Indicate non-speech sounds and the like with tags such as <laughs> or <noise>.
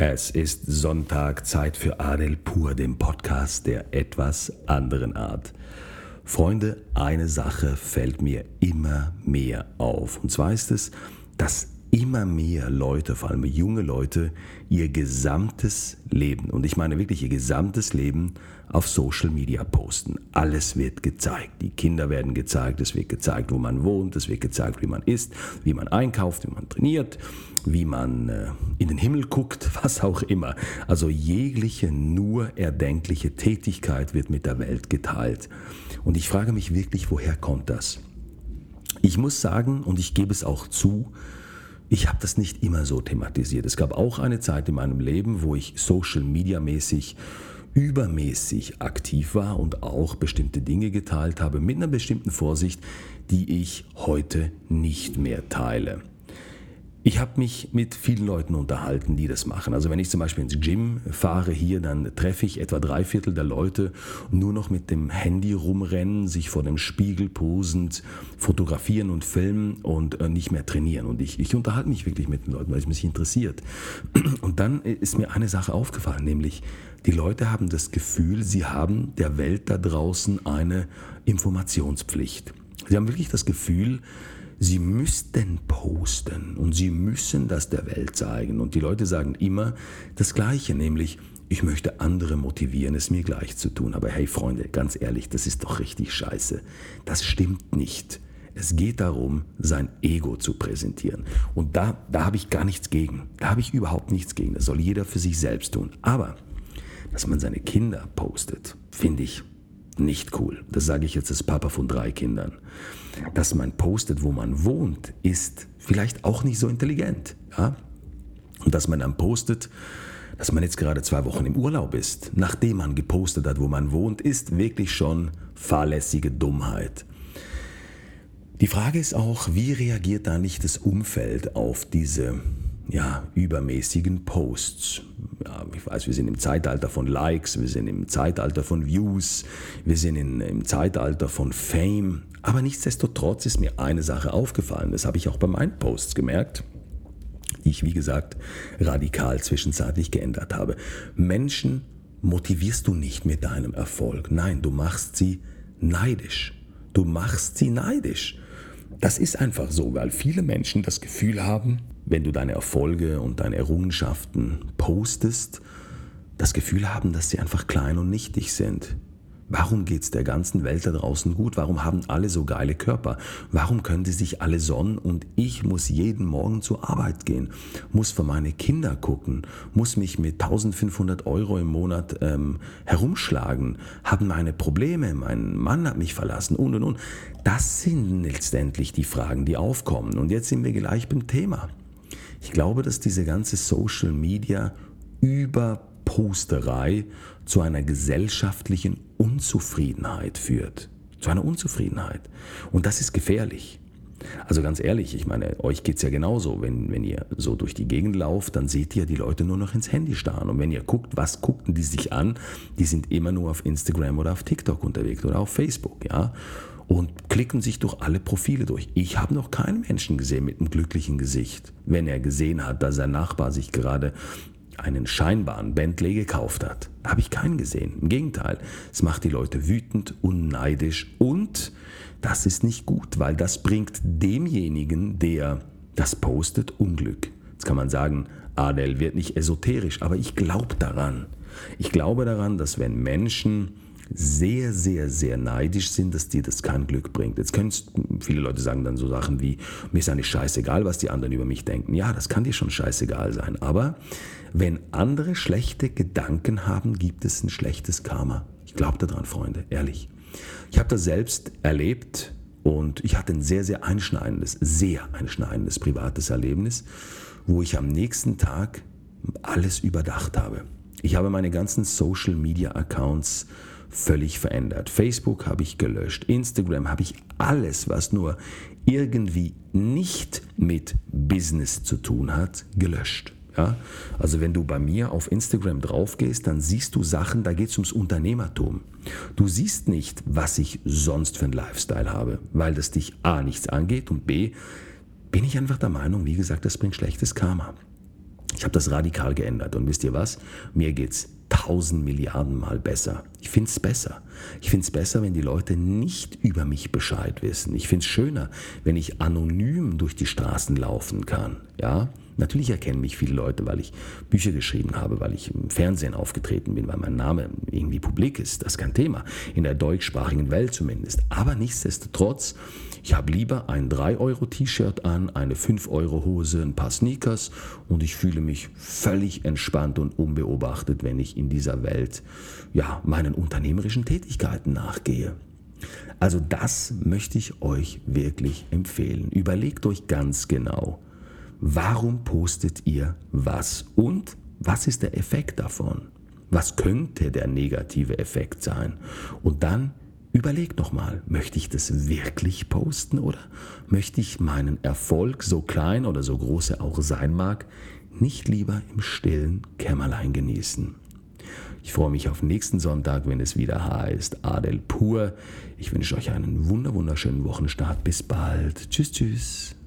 Es ist Sonntag, Zeit für Adel Pur, dem Podcast der etwas anderen Art. Freunde, eine Sache fällt mir immer mehr auf. Und zwar ist es, dass immer mehr Leute, vor allem junge Leute, ihr gesamtes Leben, und ich meine wirklich ihr gesamtes Leben, auf Social Media posten. Alles wird gezeigt. Die Kinder werden gezeigt, es wird gezeigt, wo man wohnt, es wird gezeigt, wie man isst, wie man einkauft, wie man trainiert, wie man äh, in den Himmel guckt, <laughs> was auch immer. Also jegliche nur erdenkliche Tätigkeit wird mit der Welt geteilt. Und ich frage mich wirklich, woher kommt das? Ich muss sagen, und ich gebe es auch zu, ich habe das nicht immer so thematisiert. Es gab auch eine Zeit in meinem Leben, wo ich social media mäßig übermäßig aktiv war und auch bestimmte Dinge geteilt habe mit einer bestimmten Vorsicht, die ich heute nicht mehr teile. Ich habe mich mit vielen Leuten unterhalten, die das machen. Also wenn ich zum Beispiel ins Gym fahre hier, dann treffe ich etwa drei Viertel der Leute nur noch mit dem Handy rumrennen, sich vor dem Spiegel posend fotografieren und filmen und äh, nicht mehr trainieren. Und ich, ich unterhalte mich wirklich mit den Leuten, weil es mich interessiert. <clears throat> Und dann ist mir eine Sache aufgefallen, nämlich die Leute haben das Gefühl, sie haben der Welt da draußen eine Informationspflicht. Sie haben wirklich das Gefühl, sie müssten posten und sie müssen das der Welt zeigen. Und die Leute sagen immer das Gleiche, nämlich, ich möchte andere motivieren, es mir gleich zu tun. Aber hey Freunde, ganz ehrlich, das ist doch richtig scheiße. Das stimmt nicht. Es geht darum, sein Ego zu präsentieren. Und da, da habe ich gar nichts gegen. Da habe ich überhaupt nichts gegen. Das soll jeder für sich selbst tun. Aber, dass man seine Kinder postet, finde ich nicht cool. Das sage ich jetzt als Papa von drei Kindern. Dass man postet, wo man wohnt, ist vielleicht auch nicht so intelligent. Ja? Und dass man dann postet, dass man jetzt gerade zwei Wochen im Urlaub ist, nachdem man gepostet hat, wo man wohnt, ist wirklich schon fahrlässige Dummheit. Die Frage ist auch, wie reagiert da nicht das Umfeld auf diese ja, übermäßigen Posts. Ja, ich weiß, wir sind im Zeitalter von Likes, wir sind im Zeitalter von Views, wir sind in, im Zeitalter von Fame. Aber nichtsdestotrotz ist mir eine Sache aufgefallen, das habe ich auch bei meinen Posts gemerkt, die ich, wie gesagt, radikal zwischenzeitlich geändert habe. Menschen motivierst du nicht mit deinem Erfolg. Nein, du machst sie neidisch. Du machst sie neidisch. Das ist einfach so, weil viele Menschen das Gefühl haben, wenn du deine Erfolge und deine Errungenschaften postest, das Gefühl haben, dass sie einfach klein und nichtig sind. Warum geht es der ganzen Welt da draußen gut? Warum haben alle so geile Körper? Warum können sie sich alle sonnen und ich muss jeden Morgen zur Arbeit gehen, muss für meine Kinder gucken, muss mich mit 1500 Euro im Monat ähm, herumschlagen, haben meine Probleme, mein Mann hat mich verlassen und und und. Das sind letztendlich die Fragen, die aufkommen. Und jetzt sind wir gleich beim Thema. Ich glaube, dass diese ganze Social Media Überposterei zu einer gesellschaftlichen Unzufriedenheit führt. Zu einer Unzufriedenheit. Und das ist gefährlich. Also ganz ehrlich, ich meine, euch geht es ja genauso. Wenn, wenn ihr so durch die Gegend lauft, dann seht ihr die Leute nur noch ins Handy starren. Und wenn ihr guckt, was guckten die sich an, die sind immer nur auf Instagram oder auf TikTok unterwegs oder auf Facebook, ja und klicken sich durch alle Profile durch. Ich habe noch keinen Menschen gesehen mit einem glücklichen Gesicht, wenn er gesehen hat, dass sein Nachbar sich gerade einen scheinbaren Bentley gekauft hat. Habe ich keinen gesehen. Im Gegenteil, es macht die Leute wütend und neidisch und das ist nicht gut, weil das bringt demjenigen, der das postet, Unglück. Jetzt kann man sagen, Adel wird nicht esoterisch, aber ich glaube daran. Ich glaube daran, dass wenn Menschen sehr, sehr, sehr neidisch sind, dass dir das kein Glück bringt. Jetzt können viele Leute sagen dann so Sachen wie, mir ist eigentlich scheißegal, was die anderen über mich denken. Ja, das kann dir schon scheißegal sein. Aber wenn andere schlechte Gedanken haben, gibt es ein schlechtes Karma. Ich glaube daran, Freunde, ehrlich. Ich habe das selbst erlebt und ich hatte ein sehr, sehr einschneidendes, sehr einschneidendes privates Erlebnis, wo ich am nächsten Tag alles überdacht habe. Ich habe meine ganzen Social-Media-Accounts völlig verändert. Facebook habe ich gelöscht, Instagram habe ich alles, was nur irgendwie nicht mit Business zu tun hat, gelöscht. Ja? Also wenn du bei mir auf Instagram drauf gehst, dann siehst du Sachen, da geht es ums Unternehmertum. Du siehst nicht, was ich sonst für einen Lifestyle habe, weil das dich A nichts angeht und B bin ich einfach der Meinung, wie gesagt, das bringt schlechtes Karma. Ich habe das radikal geändert und wisst ihr was? Mir geht's tausend Milliarden Mal besser. Ich finde es besser. Ich finde es besser, wenn die Leute nicht über mich Bescheid wissen. Ich finde es schöner, wenn ich anonym durch die Straßen laufen kann. Ja, Natürlich erkennen mich viele Leute, weil ich Bücher geschrieben habe, weil ich im Fernsehen aufgetreten bin, weil mein Name irgendwie publik ist. Das ist kein Thema. In der deutschsprachigen Welt zumindest. Aber nichtsdestotrotz, ich habe lieber ein 3-Euro-T-Shirt an, eine 5-Euro-Hose, ein paar Sneakers und ich fühle mich völlig entspannt und unbeobachtet, wenn ich in dieser Welt ja, meinen unternehmerischen Tätigkeiten nachgehe. Also das möchte ich euch wirklich empfehlen. Überlegt euch ganz genau, Warum postet ihr was? Und was ist der Effekt davon? Was könnte der negative Effekt sein? Und dann überlegt nochmal, möchte ich das wirklich posten oder möchte ich meinen Erfolg, so klein oder so groß er auch sein mag, nicht lieber im stillen Kämmerlein genießen? Ich freue mich auf nächsten Sonntag, wenn es wieder heißt Adel pur. Ich wünsche euch einen wunderschönen Wochenstart. Bis bald. Tschüss, tschüss.